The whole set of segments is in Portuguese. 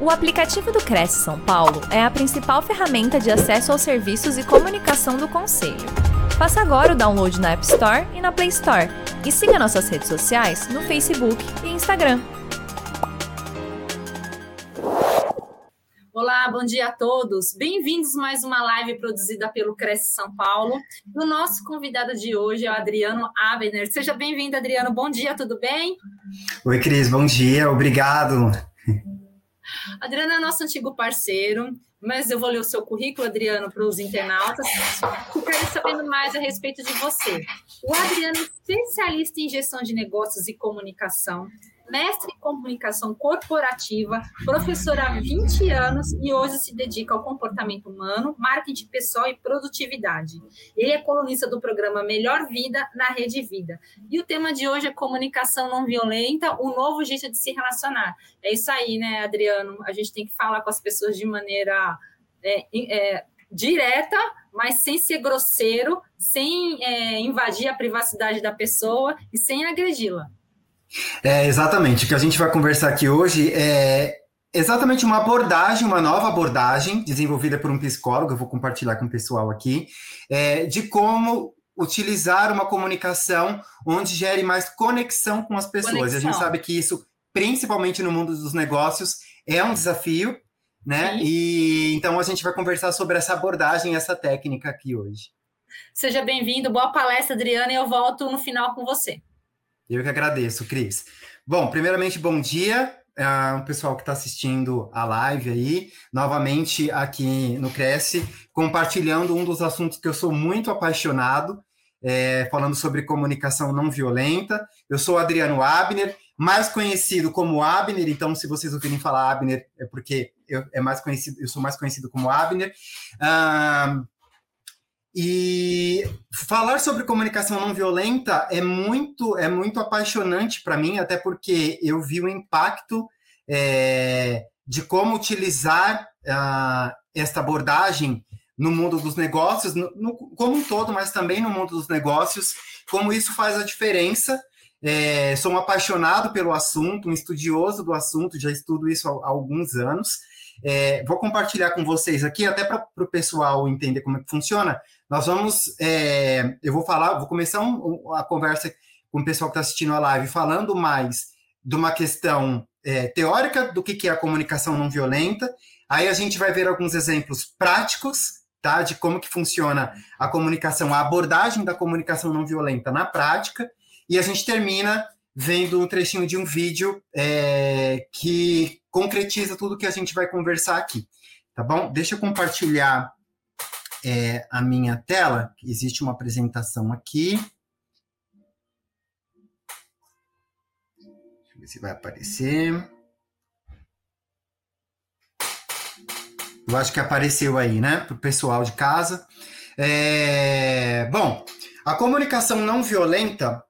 O aplicativo do Cresce São Paulo é a principal ferramenta de acesso aos serviços e comunicação do Conselho. Faça agora o download na App Store e na Play Store. E siga nossas redes sociais no Facebook e Instagram. Olá, bom dia a todos. Bem-vindos a mais uma live produzida pelo Cresce São Paulo. O nosso convidado de hoje é o Adriano Abner. Seja bem-vindo, Adriano. Bom dia, tudo bem? Oi, Cris, bom dia, obrigado. Adriano é nosso antigo parceiro, mas eu vou ler o seu currículo, Adriano, para os internautas. Quero sabendo mais a respeito de você. O Adriano é especialista em gestão de negócios e comunicação, mestre em comunicação corporativa, professor há 20 anos e hoje se dedica ao comportamento humano, marketing pessoal e produtividade. Ele é colunista do programa Melhor Vida na Rede Vida. E o tema de hoje é comunicação não violenta, um novo jeito de se relacionar. É isso aí, né, Adriano? A gente tem que falar com as pessoas de maneira é, é, direta, mas sem ser grosseiro, sem é, invadir a privacidade da pessoa e sem agredi-la. É, exatamente. O que a gente vai conversar aqui hoje é exatamente uma abordagem, uma nova abordagem desenvolvida por um psicólogo, eu vou compartilhar com o pessoal aqui, é, de como utilizar uma comunicação onde gere mais conexão com as pessoas. Conexão. A gente sabe que isso, principalmente no mundo dos negócios, é um desafio, né? Sim. E então a gente vai conversar sobre essa abordagem, essa técnica aqui hoje. Seja bem-vindo, boa palestra, Adriana, e eu volto no final com você. Eu que agradeço, Cris. Bom, primeiramente, bom dia uh, o pessoal que está assistindo a live aí, novamente aqui no Cresce, compartilhando um dos assuntos que eu sou muito apaixonado, é, falando sobre comunicação não violenta. Eu sou Adriano Abner, mais conhecido como Abner, então se vocês ouvirem falar Abner é porque eu, é mais conhecido, eu sou mais conhecido como Abner. Uh, e falar sobre comunicação não violenta é muito é muito apaixonante para mim, até porque eu vi o impacto é, de como utilizar uh, esta abordagem no mundo dos negócios, no, no, como um todo, mas também no mundo dos negócios, como isso faz a diferença. É, sou um apaixonado pelo assunto, um estudioso do assunto, já estudo isso há, há alguns anos. É, vou compartilhar com vocês aqui, até para o pessoal entender como é que funciona, nós vamos, é, eu vou falar, vou começar um, a conversa com o pessoal que está assistindo a live, falando mais de uma questão é, teórica do que, que é a comunicação não violenta. Aí a gente vai ver alguns exemplos práticos, tá, de como que funciona a comunicação, a abordagem da comunicação não violenta na prática. E a gente termina vendo um trechinho de um vídeo é, que concretiza tudo que a gente vai conversar aqui, tá bom? Deixa eu compartilhar é, a minha tela. Existe uma apresentação aqui. Deixa eu ver se vai aparecer. Eu acho que apareceu aí, né, para o pessoal de casa. É, bom, a comunicação não violenta,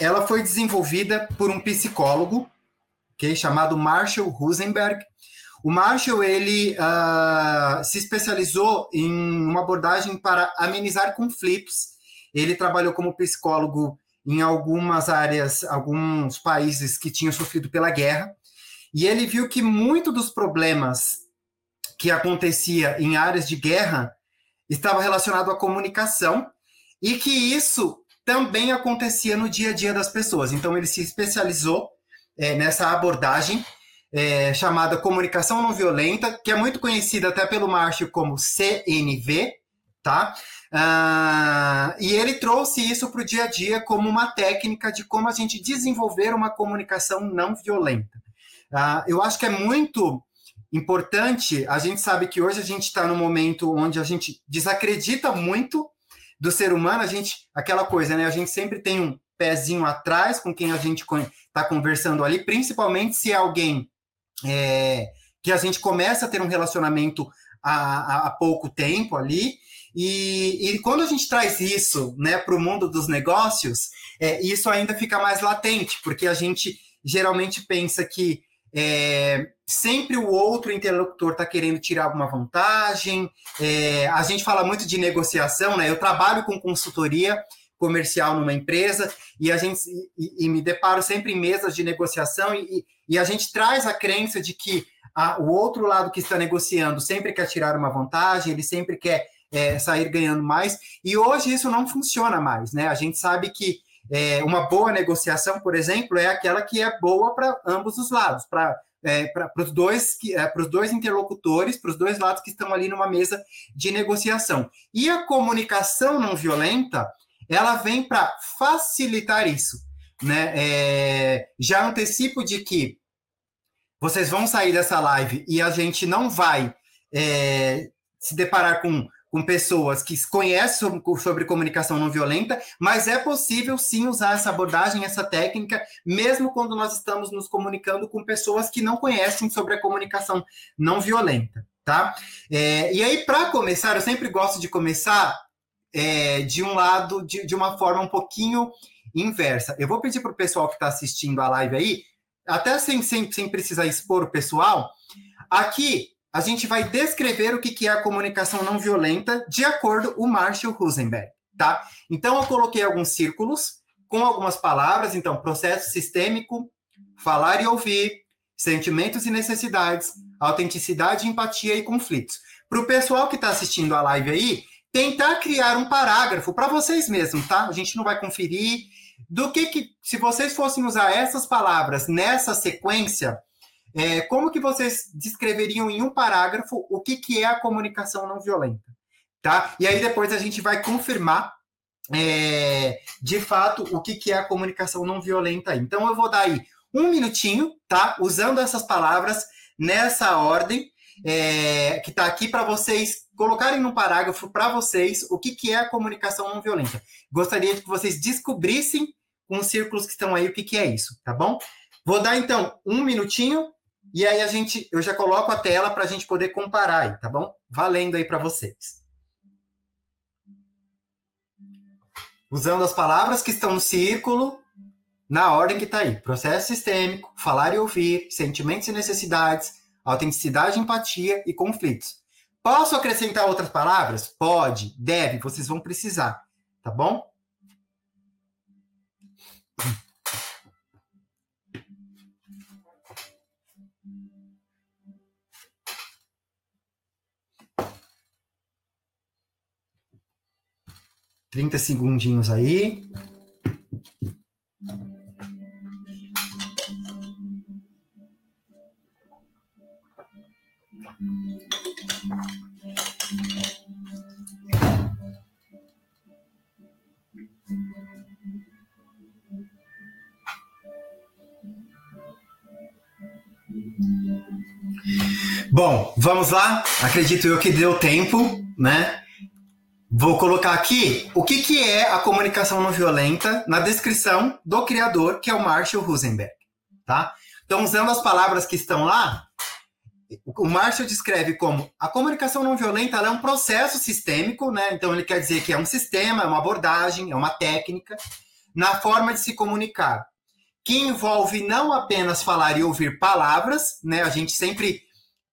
ela foi desenvolvida por um psicólogo, okay, chamado Marshall Rosenberg, o Marshall ele uh, se especializou em uma abordagem para amenizar conflitos. Ele trabalhou como psicólogo em algumas áreas, alguns países que tinham sofrido pela guerra, e ele viu que muito dos problemas que acontecia em áreas de guerra estava relacionado à comunicação e que isso também acontecia no dia a dia das pessoas. Então ele se especializou é, nessa abordagem é, chamada Comunicação Não Violenta, que é muito conhecida até pelo Marshall como CNV, tá? Ah, e ele trouxe isso para o dia a dia como uma técnica de como a gente desenvolver uma comunicação não violenta. Ah, eu acho que é muito importante, a gente sabe que hoje a gente está num momento onde a gente desacredita muito do ser humano, a gente, aquela coisa, né? A gente sempre tem um pezinho atrás com quem a gente está conversando ali, principalmente se é alguém é, que a gente começa a ter um relacionamento há, há pouco tempo ali, e, e, quando a gente traz isso né, para o mundo dos negócios, é, isso ainda fica mais latente, porque a gente geralmente pensa que é, sempre o outro interlocutor está querendo tirar alguma vantagem. É, a gente fala muito de negociação, né? Eu trabalho com consultoria comercial numa empresa e a gente e, e me deparo sempre em mesas de negociação e, e a gente traz a crença de que a, o outro lado que está negociando sempre quer tirar uma vantagem, ele sempre quer é, sair ganhando mais. E hoje isso não funciona mais, né? A gente sabe que é, uma boa negociação, por exemplo, é aquela que é boa para ambos os lados, para é, para os dois, é, dois interlocutores, para os dois lados que estão ali numa mesa de negociação. E a comunicação não violenta, ela vem para facilitar isso. Né? É, já antecipo de que vocês vão sair dessa live e a gente não vai é, se deparar com com pessoas que conhecem sobre, sobre, comunicação não violenta, mas é possível sim usar essa abordagem, essa técnica, mesmo quando nós estamos nos comunicando com pessoas que não conhecem sobre a comunicação não violenta, tá? É, e aí, para começar, eu sempre gosto de começar é, de um lado, de, de uma forma um pouquinho inversa. Eu vou pedir para o pessoal que está assistindo a live aí, até sem, sem, sem precisar expor o pessoal, aqui a gente vai descrever o que é a comunicação não violenta de acordo com o Marshall Rosenberg, tá? Então, eu coloquei alguns círculos com algumas palavras, então, processo sistêmico, falar e ouvir, sentimentos e necessidades, autenticidade, empatia e conflitos. Para o pessoal que está assistindo a live aí, tentar criar um parágrafo para vocês mesmos, tá? A gente não vai conferir do que que, se vocês fossem usar essas palavras nessa sequência, é, como que vocês descreveriam em um parágrafo o que, que é a comunicação não violenta? Tá? E aí depois a gente vai confirmar é, de fato o que, que é a comunicação não violenta. Então eu vou dar aí um minutinho, tá? Usando essas palavras nessa ordem é, que está aqui para vocês colocarem num parágrafo para vocês o que, que é a comunicação não violenta. Gostaria que vocês descobrissem com os círculos que estão aí o que, que é isso, tá bom? Vou dar então um minutinho e aí a gente, eu já coloco a tela para a gente poder comparar aí, tá bom? Valendo aí para vocês. Usando as palavras que estão no círculo, na ordem que está aí. Processo sistêmico, falar e ouvir, sentimentos e necessidades, autenticidade, empatia e conflitos. Posso acrescentar outras palavras? Pode, deve, vocês vão precisar, tá bom? 30 segundinhos aí. Bom, vamos lá. Acredito eu que deu tempo, né? Vou colocar aqui o que, que é a comunicação não violenta na descrição do criador, que é o Marshall Rosenberg. Tá? Então, usando as palavras que estão lá, o Marshall descreve como a comunicação não violenta é um processo sistêmico, né? Então, ele quer dizer que é um sistema, é uma abordagem, é uma técnica na forma de se comunicar, que envolve não apenas falar e ouvir palavras, né? A gente sempre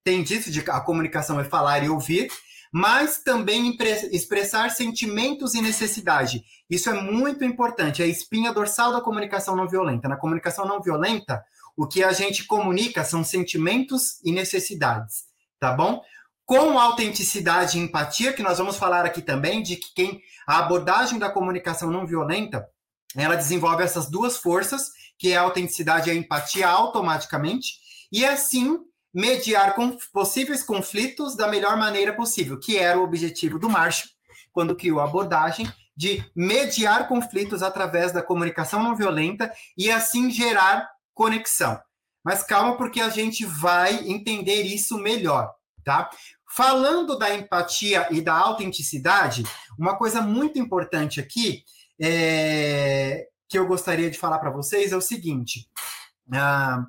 tem disso de que a comunicação é falar e ouvir, mas também expressar sentimentos e necessidade. Isso é muito importante, é a espinha dorsal da comunicação não violenta. Na comunicação não violenta, o que a gente comunica são sentimentos e necessidades, tá bom? Com autenticidade e empatia, que nós vamos falar aqui também, de que quem a abordagem da comunicação não violenta, ela desenvolve essas duas forças, que é a autenticidade e a empatia automaticamente, e assim mediar possíveis conflitos da melhor maneira possível, que era o objetivo do Marshall, quando criou a abordagem de mediar conflitos através da comunicação não violenta e assim gerar conexão. Mas calma, porque a gente vai entender isso melhor, tá? Falando da empatia e da autenticidade, uma coisa muito importante aqui é, que eu gostaria de falar para vocês é o seguinte: ah,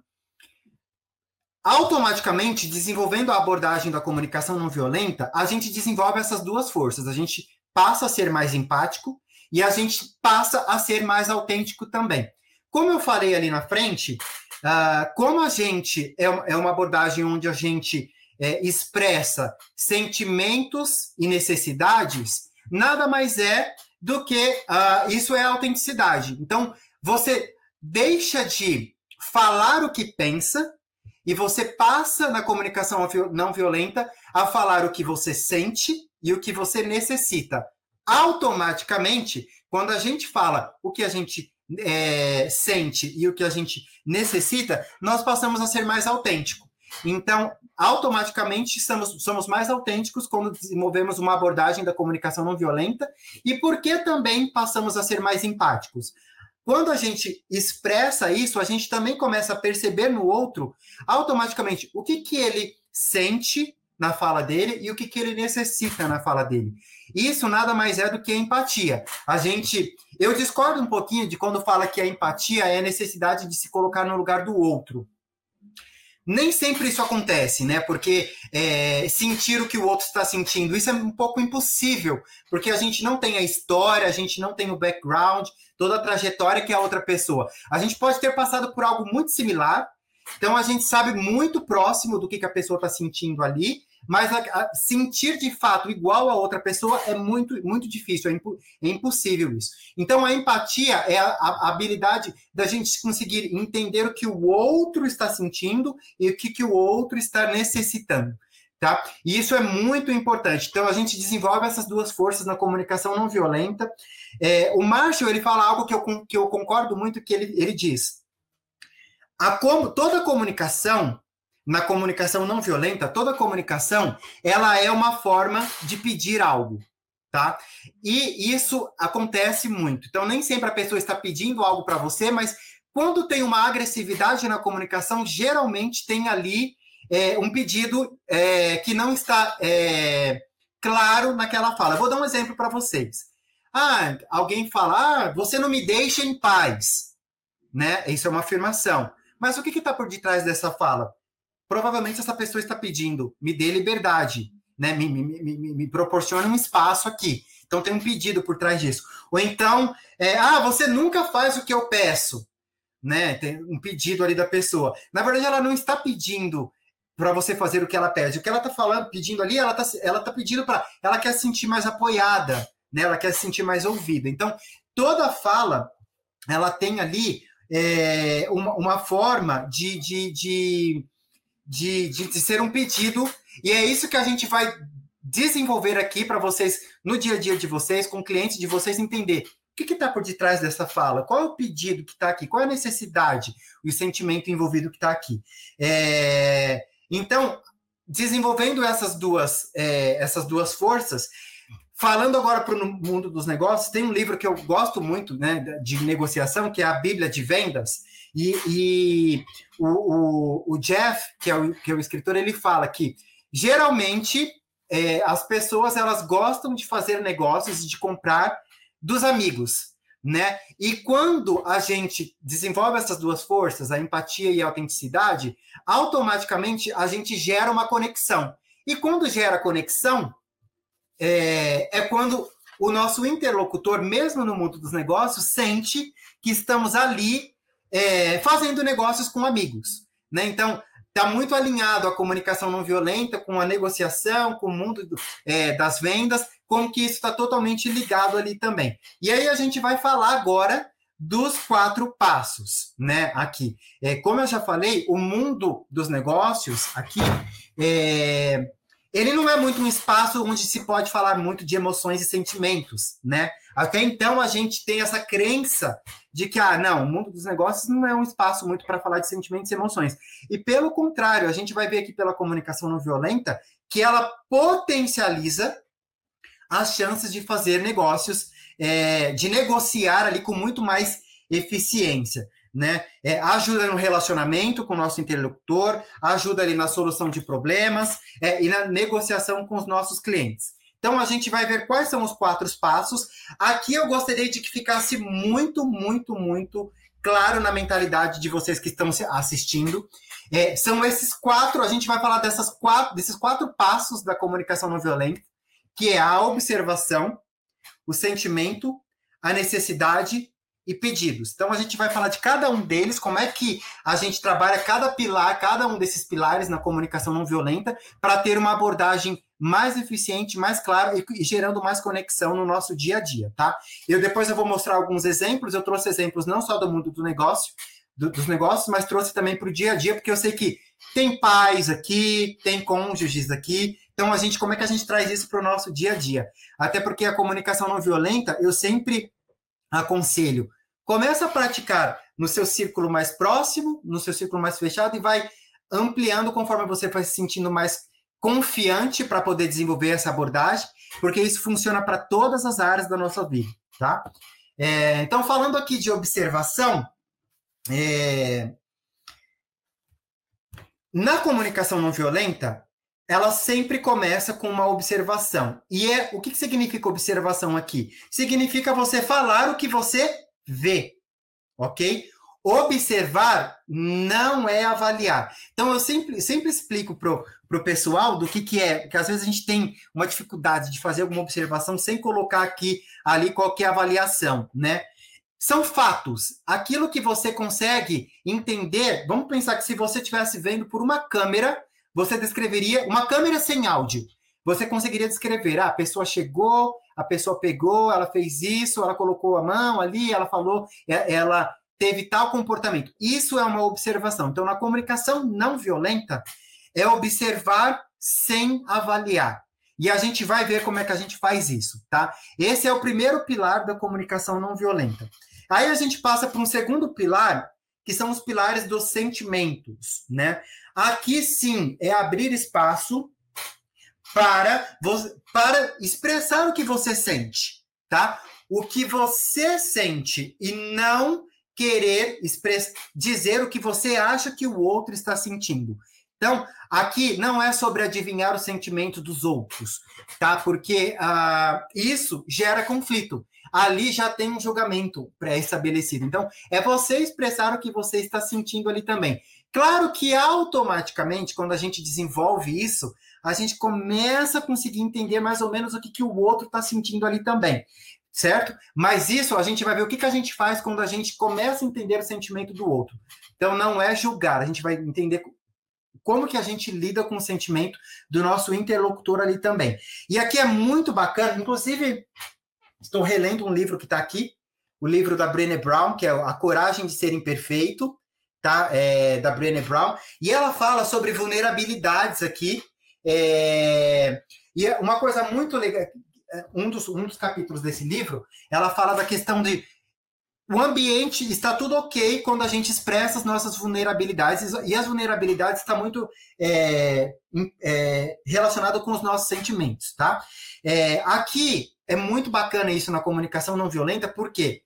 automaticamente, desenvolvendo a abordagem da comunicação não violenta, a gente desenvolve essas duas forças. A gente passa a ser mais empático e a gente passa a ser mais autêntico também. Como eu falei ali na frente, uh, como a gente é, é, uma abordagem onde a gente é, expressa sentimentos e necessidades, nada mais é do que uh, isso é autenticidade. Então, você deixa de falar o que pensa e você passa na comunicação não violenta a falar o que você sente e o que você necessita. Automaticamente, quando a gente fala o que a gente é, sente e o que a gente necessita, nós passamos a ser mais autêntico. Então, automaticamente somos, somos mais autênticos quando desenvolvemos uma abordagem da comunicação não violenta e porque também passamos a ser mais empáticos. Quando a gente expressa isso, a gente também começa a perceber no outro automaticamente o que, que ele sente na fala dele e o que, que ele necessita na fala dele. Isso nada mais é do que empatia. A gente. Eu discordo um pouquinho de quando fala que a empatia é a necessidade de se colocar no lugar do outro. Nem sempre isso acontece, né? Porque é, sentir o que o outro está sentindo, isso é um pouco impossível, porque a gente não tem a história, a gente não tem o background, toda a trajetória que a outra pessoa. A gente pode ter passado por algo muito similar, então a gente sabe muito próximo do que, que a pessoa está sentindo ali, mas a, a, sentir de fato igual a outra pessoa é muito, muito difícil, é, impo, é impossível isso. Então a empatia é a, a, habilidade da gente conseguir entender o que o outro está sentindo e o que, que o outro está necessitando. Tá? E isso é muito importante. Então a gente desenvolve essas duas forças na comunicação não violenta. É, o Marshall ele fala algo que eu, que eu concordo muito que ele, ele diz. A como, toda comunicação, na comunicação não violenta, toda comunicação, ela é uma forma de pedir algo, tá? E isso acontece muito. Então nem sempre a pessoa está pedindo algo para você, mas quando tem uma agressividade na comunicação, geralmente tem ali é, um pedido é, que não está é, claro naquela fala. Vou dar um exemplo para vocês. Ah, alguém fala, ah, você não me deixa em paz, né? Isso é uma afirmação. Mas o que está por detrás dessa fala? Provavelmente essa pessoa está pedindo, me dê liberdade, né? Me, me, me, me proporcione um espaço aqui. Então tem um pedido por trás disso. Ou então, é, ah, você nunca faz o que eu peço, né? Tem um pedido ali da pessoa. Na verdade, ela não está pedindo para você fazer o que ela pede. O que ela está falando, pedindo ali, ela está ela tá pedindo para. Ela quer se sentir mais apoiada, né? ela quer se sentir mais ouvida. Então, toda fala, ela tem ali é, uma, uma forma de, de, de, de, de ser um pedido, e é isso que a gente vai desenvolver aqui para vocês, no dia a dia de vocês, com clientes de vocês, entender o que está por detrás dessa fala? Qual é o pedido que está aqui? Qual é a necessidade, o sentimento envolvido que está aqui? É, então, desenvolvendo essas duas, é, essas duas forças, falando agora para o mundo dos negócios, tem um livro que eu gosto muito né, de negociação, que é a Bíblia de Vendas, e, e o, o, o, Jeff, que é o, que é o escritor, ele fala que geralmente é, as pessoas elas gostam de fazer negócios e de comprar dos amigos né? E quando a gente desenvolve essas duas forças, a empatia e a autenticidade, automaticamente a gente gera uma conexão. E quando gera conexão, é, é quando o nosso interlocutor, mesmo no mundo dos negócios, sente que estamos ali é, fazendo negócios com amigos. Né? Então, está muito alinhado a comunicação não violenta com a negociação, com o mundo é, das vendas, como que isso está totalmente ligado ali também. E aí a gente vai falar agora dos quatro passos, né? Aqui, é, como eu já falei, o mundo dos negócios aqui é, ele não é muito um espaço onde se pode falar muito de emoções e sentimentos, né? Até então a gente tem essa crença de que, ah, não, o mundo dos negócios não é um espaço muito para falar de sentimentos e emoções. E pelo contrário, a gente vai ver aqui pela comunicação não violenta que ela potencializa as chances de fazer negócios, é, de negociar ali com muito mais eficiência. Né? É, ajuda no relacionamento com o nosso interlocutor, ajuda ali na solução de problemas é, e na negociação com os nossos clientes. Então a gente vai ver quais são os quatro passos. Aqui eu gostaria de que ficasse muito, muito, muito claro na mentalidade de vocês que estão assistindo. É, são esses quatro, a gente vai falar dessas quatro, desses quatro passos da comunicação não violenta que é a observação, o sentimento, a necessidade e pedidos. Então a gente vai falar de cada um deles, como é que a gente trabalha cada pilar, cada um desses pilares na comunicação não violenta, para ter uma abordagem mais eficiente, mais clara e, e, gerando mais conexão no nosso dia a dia, tá? Eu depois eu vou mostrar alguns exemplos, eu trouxe exemplos não só do mundo do negócio, do, dos negócios, mas trouxe também para o dia a dia, porque eu sei que tem pais aqui, tem cônjuges aqui, então a gente, como é que a gente traz isso para o nosso dia a dia? Até porque a comunicação não violenta, eu sempre aconselho, começa a praticar no seu círculo mais próximo, no seu círculo mais fechado e vai ampliando conforme você vai se sentindo mais confiante para poder desenvolver essa abordagem, porque isso funciona para todas as áreas da nossa vida, tá? É, então, falando aqui de observação, é, na comunicação não violenta, ela sempre começa com uma observação. E é o que, que significa observação aqui? Significa você falar o que você vê, ok? Observar não é avaliar. Então, eu sempre, sempre explico para o pessoal do que, que é, porque às vezes a gente tem uma dificuldade de fazer alguma observação sem colocar aqui, ali, qualquer avaliação, né? São fatos. Aquilo que você consegue entender, vamos pensar que se você estivesse vendo por uma câmera, você descreveria, uma câmera sem áudio, você conseguiria descrever, ah, a pessoa chegou, a pessoa pegou, ela fez isso, ela colocou a mão ali, ela falou, é, ela teve tal comportamento. Isso é uma observação. Então, na comunicação não violenta, é observar sem avaliar. E a gente vai ver como é que a gente faz isso, tá? Esse é o primeiro pilar da comunicação não violenta. Aí a gente passa para um segundo pilar, que são os pilares dos sentimentos, né? Aqui sim é abrir espaço para, para expressar o que você sente, tá? O que você sente e não querer express, dizer o que você acha que o outro está sentindo. Então, aqui não é sobre adivinhar o sentimento dos outros, tá? Porque uh, isso gera conflito. Ali já tem um julgamento pré-estabelecido. Então, é você expressar o que você está sentindo ali também. Claro que automaticamente, quando a gente desenvolve isso, a gente começa a conseguir entender mais ou menos o que, que o outro está sentindo ali também certo? Mas isso a gente vai ver o que, que a gente faz quando a gente começa a entender o sentimento do outro. Então não é julgar, a gente vai entender como que a gente lida com o sentimento do nosso interlocutor ali também. E aqui é muito bacana, inclusive estou relendo um livro que está aqui, o livro da Brené Brown, que é A Coragem de Ser Imperfeito, tá? É, da Brené Brown, e ela fala sobre vulnerabilidades aqui. É, e é uma coisa muito legal, um dos, um dos capítulos desse livro, ela fala da questão de o ambiente está tudo ok quando a gente expressa as nossas vulnerabilidades e as vulnerabilidades está muito é, é, relacionado com os nossos sentimentos, tá? É, aqui é muito bacana isso na comunicação não violenta, porque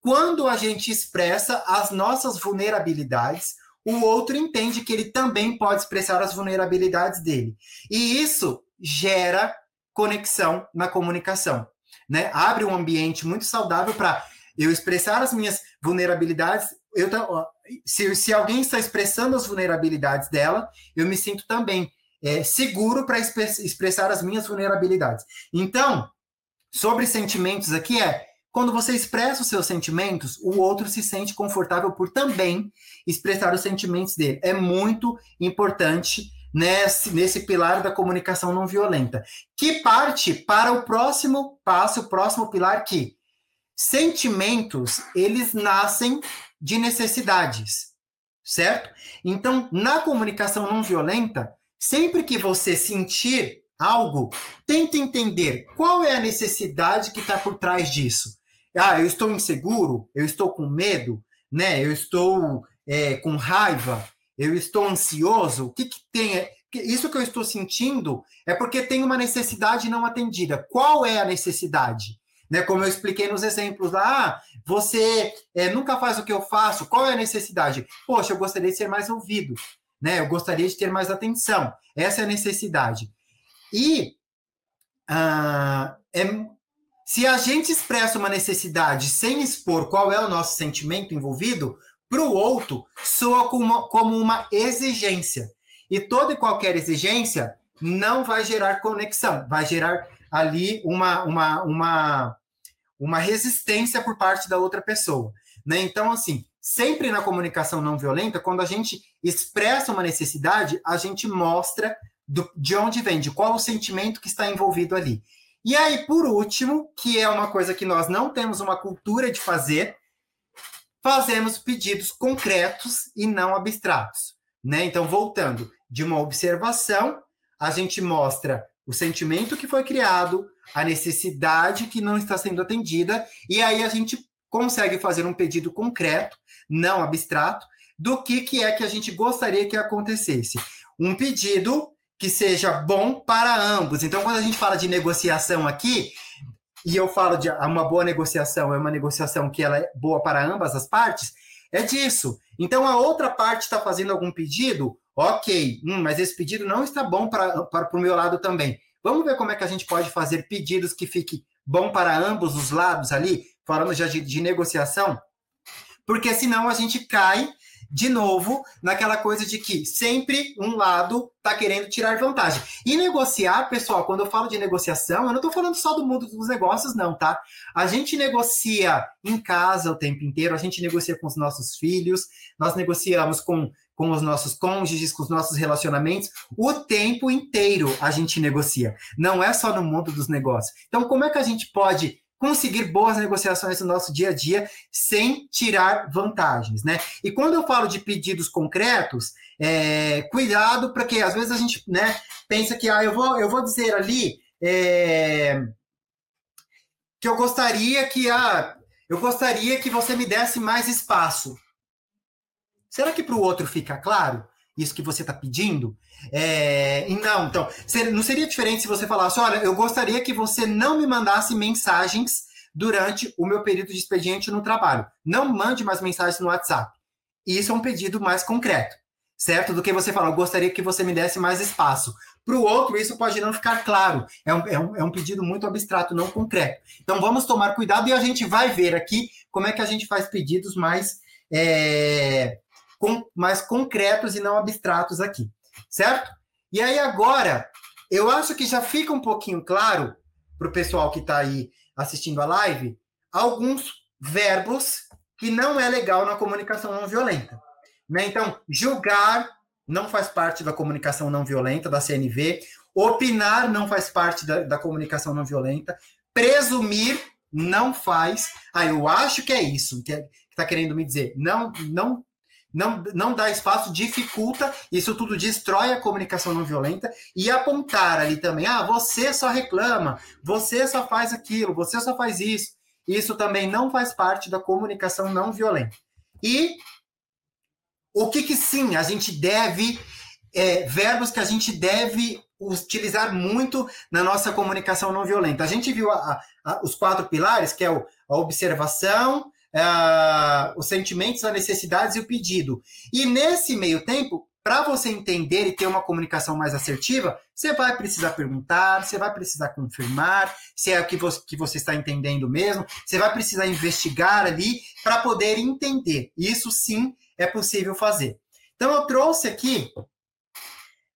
quando a gente expressa as nossas vulnerabilidades, o outro entende que ele também pode expressar as vulnerabilidades dele. E isso gera conexão na comunicação, né? Abre um ambiente muito saudável para eu expressar as minhas vulnerabilidades. Eu, se, se alguém está expressando as vulnerabilidades dela, eu me sinto também é, seguro para expressar as minhas vulnerabilidades. Então, sobre sentimentos aqui é quando você expressa os seus sentimentos, o outro se sente confortável por também expressar os sentimentos dele. É muito importante nesse, nesse pilar da comunicação não violenta, que parte para o próximo passo, o próximo pilar que sentimentos, eles nascem de necessidades, certo? Então, na comunicação não violenta, sempre que você sentir algo, tente entender qual é a necessidade que está por trás disso. Ah, eu estou inseguro, eu estou com medo, né? Eu estou é, com raiva, eu estou ansioso, o que, que tem? Isso que eu estou sentindo é porque tem uma necessidade não atendida. Qual é a necessidade? Né, como eu expliquei nos exemplos lá, ah, você é, nunca faz o que eu faço, qual é a necessidade? Poxa, eu gostaria de ser mais ouvido, né? Eu gostaria de ter mais atenção. Essa é a necessidade. E ah, é, se a gente expressa uma necessidade sem expor qual é o nosso sentimento envolvido, para o outro soa como uma, como uma exigência. E toda e qualquer exigência não vai gerar conexão, vai gerar ali uma, uma, uma, uma resistência por parte da outra pessoa. Né? Então, assim, sempre na comunicação não violenta, quando a gente expressa uma necessidade, a gente mostra do, de onde vem, de qual o sentimento que está envolvido ali. E aí, por último, que é uma coisa que nós não temos uma cultura de fazer, fazemos pedidos concretos e não abstratos. Né? Então, voltando de uma observação, a gente mostra o sentimento que foi criado, a necessidade que não está sendo atendida, e aí a gente consegue fazer um pedido concreto, não abstrato, do que, que é que a gente gostaria que acontecesse. Um pedido que seja bom para ambos. Então, quando a gente fala de negociação aqui, e eu falo de uma boa negociação, é uma negociação que ela é boa para ambas as partes, é disso. Então, a outra parte está fazendo algum pedido, ok, hum, mas esse pedido não está bom para, para o meu lado também. Vamos ver como é que a gente pode fazer pedidos que fiquem bom para ambos os lados ali, falando já de, de negociação, porque senão a gente cai de novo naquela coisa de que sempre um lado está querendo tirar vantagem. E negociar, pessoal, quando eu falo de negociação, eu não estou falando só do mundo dos negócios, não, tá? A gente negocia em casa o tempo inteiro, a gente negocia com os nossos filhos, nós negociamos com, com os nossos cônjuges, com os nossos relacionamentos, o tempo inteiro a gente negocia. Não é só no mundo dos negócios. Então, como é que a gente pode conseguir boas negociações no nosso dia a dia sem tirar vantagens, né? E quando eu falo de pedidos concretos, é, cuidado para que às vezes a gente, né, pensa que ah, eu vou, eu vou dizer ali é, que eu gostaria que ah, eu gostaria que você me desse mais espaço. Será que para o outro fica claro? Isso que você está pedindo? É, não, então, não seria diferente se você falasse: olha, eu gostaria que você não me mandasse mensagens durante o meu período de expediente no trabalho. Não mande mais mensagens no WhatsApp. Isso é um pedido mais concreto, certo? Do que você falar, eu gostaria que você me desse mais espaço. Para o outro, isso pode não ficar claro. É um, é, um, é um pedido muito abstrato, não concreto. Então, vamos tomar cuidado e a gente vai ver aqui como é que a gente faz pedidos mais. É, com, mais concretos e não abstratos aqui, certo? E aí agora, eu acho que já fica um pouquinho claro para o pessoal que está aí assistindo a live alguns verbos que não é legal na comunicação não violenta. Né? Então, julgar não faz parte da comunicação não violenta, da CNV. Opinar não faz parte da, da comunicação não violenta. Presumir não faz. Ah, eu acho que é isso que está querendo me dizer. Não, não não, não dá espaço, dificulta, isso tudo destrói a comunicação não violenta e apontar ali também, ah, você só reclama, você só faz aquilo, você só faz isso. Isso também não faz parte da comunicação não violenta. E o que que sim, a gente deve, é, verbos que a gente deve utilizar muito na nossa comunicação não violenta. A gente viu a, a, os quatro pilares, que é o, a observação, uh, os sentimentos, as necessidades e o pedido. E nesse meio tempo, para você entender e ter uma comunicação mais assertiva, você vai precisar perguntar, você vai precisar confirmar se é o que você, que você está entendendo mesmo, você vai precisar investigar ali para poder entender. Isso sim é possível fazer. Então, eu trouxe aqui.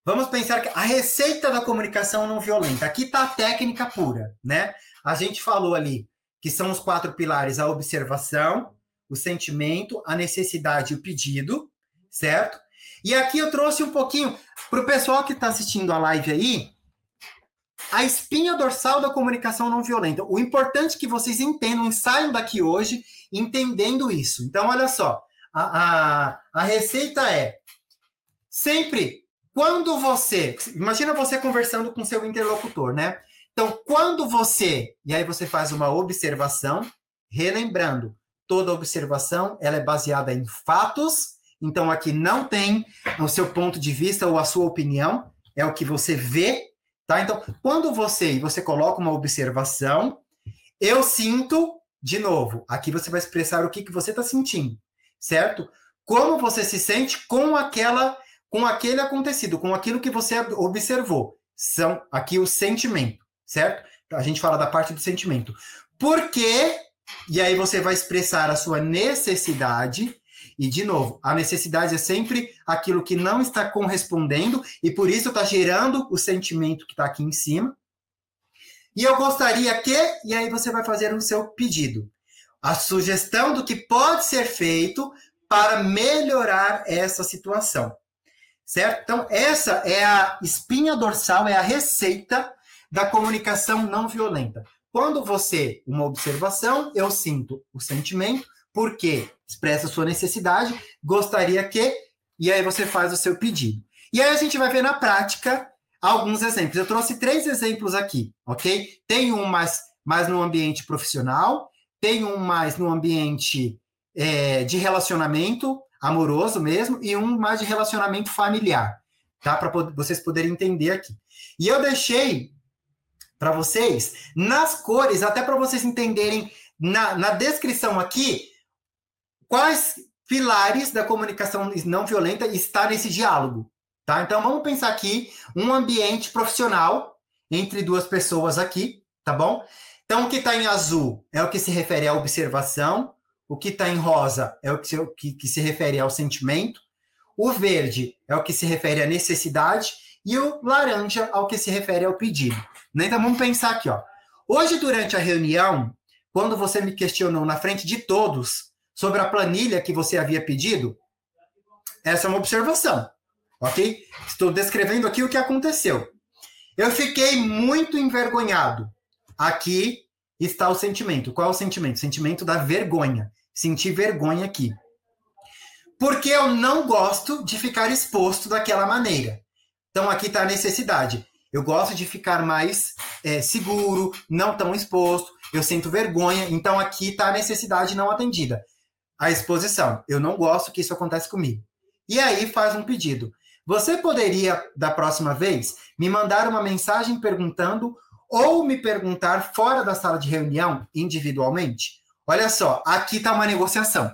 Vamos pensar que a receita da comunicação não violenta. Aqui está a técnica pura, né? A gente falou ali que são os quatro pilares: a observação, o sentimento, a necessidade e o pedido, certo? E aqui eu trouxe um pouquinho para o pessoal que está assistindo a live aí, a espinha dorsal da comunicação não violenta. O importante é que vocês entendam, saiam daqui hoje entendendo isso. Então, olha só, a, a, a receita é sempre quando você. Imagina você conversando com seu interlocutor, né? Então, quando você, e aí você faz uma observação, relembrando, toda observação ela é baseada em fatos, então aqui não tem o seu ponto de vista ou a sua opinião, é o que você vê, tá? Então, quando você, você coloca uma observação, eu sinto, de novo, aqui você vai expressar o que, que você está sentindo, certo? Como você se sente com aquela, com aquele acontecido, com aquilo que você observou. São aqui o sentimento certo? A gente fala da parte do sentimento. Por quê? E aí você vai expressar a sua necessidade. E, de novo, a necessidade é sempre aquilo que não está correspondendo e por isso está gerando o sentimento que está aqui em cima. E eu gostaria que, e aí você vai fazer o seu pedido. A sugestão do que pode ser feito para melhorar essa situação. Certo? Então, essa é a espinha dorsal, é a receita da comunicação não violenta. Quando você, uma observação, eu sinto o sentimento, porque expressa sua necessidade, gostaria que, e aí você faz o seu pedido. E aí a gente vai ver na prática alguns exemplos. Eu trouxe três exemplos aqui, ok? Tem um mais, mais no ambiente profissional, tem um mais no ambiente é, de relacionamento amoroso mesmo, e um mais de relacionamento familiar, tá? Para vocês poderem entender aqui. E eu deixei para vocês nas cores, até para vocês entenderem na, na descrição aqui quais pilares da comunicação não violenta está nesse diálogo, tá? Então vamos pensar aqui um ambiente profissional entre duas pessoas aqui, tá bom? Então o que está em azul é o que se refere à observação, o que está em rosa é o que se, que, que se refere ao sentimento, o verde é o que se refere à necessidade e o laranja ao que se refere ao pedido. Então vamos pensar aqui, ó. Hoje durante a reunião, quando você me questionou na frente de todos sobre a planilha que você havia pedido, essa é uma observação, ok? Estou descrevendo aqui o que aconteceu. Eu fiquei muito envergonhado. Aqui está o sentimento. Qual é o sentimento? Sentimento da vergonha. Senti vergonha aqui. Porque eu não gosto de ficar exposto daquela maneira. Então aqui está a necessidade. Eu gosto de ficar mais é, seguro, não tão exposto. Eu sinto vergonha. Então aqui está a necessidade não atendida. A exposição. Eu não gosto que isso aconteça comigo. E aí faz um pedido. Você poderia, da próxima vez, me mandar uma mensagem perguntando ou me perguntar fora da sala de reunião, individualmente? Olha só, aqui está uma negociação,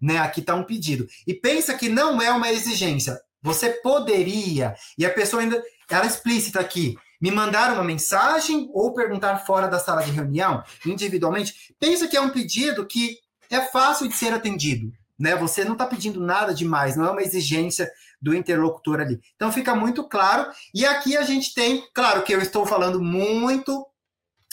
né? Aqui está um pedido. E pensa que não é uma exigência. Você poderia, e a pessoa ainda, ela é explícita aqui, me mandar uma mensagem ou perguntar fora da sala de reunião, individualmente. Pensa que é um pedido que é fácil de ser atendido, né? Você não está pedindo nada demais, não é uma exigência do interlocutor ali. Então fica muito claro. E aqui a gente tem, claro que eu estou falando muito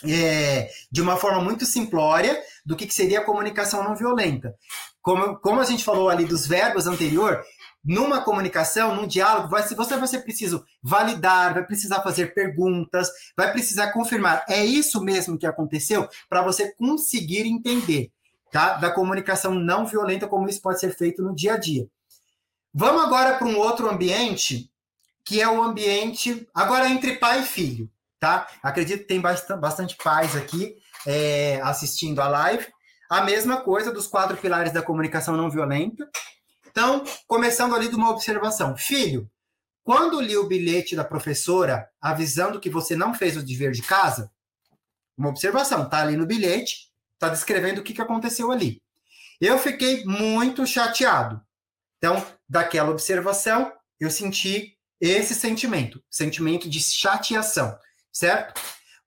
é, de uma forma muito simplória do que, que seria a comunicação não violenta. Como, como a gente falou ali dos verbos anterior, numa comunicação, num diálogo, vai, você vai ser preciso validar, vai precisar fazer perguntas, vai precisar confirmar. É isso mesmo que aconteceu para você conseguir entender tá? da comunicação não violenta, como isso pode ser feito no dia a dia. Vamos agora para um outro ambiente, que é o ambiente agora entre pai e filho tá? Acredito que tem bastante, bastante pais aqui é, assistindo a live. A mesma coisa dos quatro pilares da comunicação não violenta. Então, começando ali de uma observação. Filho, quando li o bilhete da professora avisando que você não fez o dever de casa, uma observação, tá ali no bilhete, tá descrevendo o que, que aconteceu ali. Eu fiquei muito chateado. Então, daquela observação, eu senti esse sentimento, sentimento de chateação certo?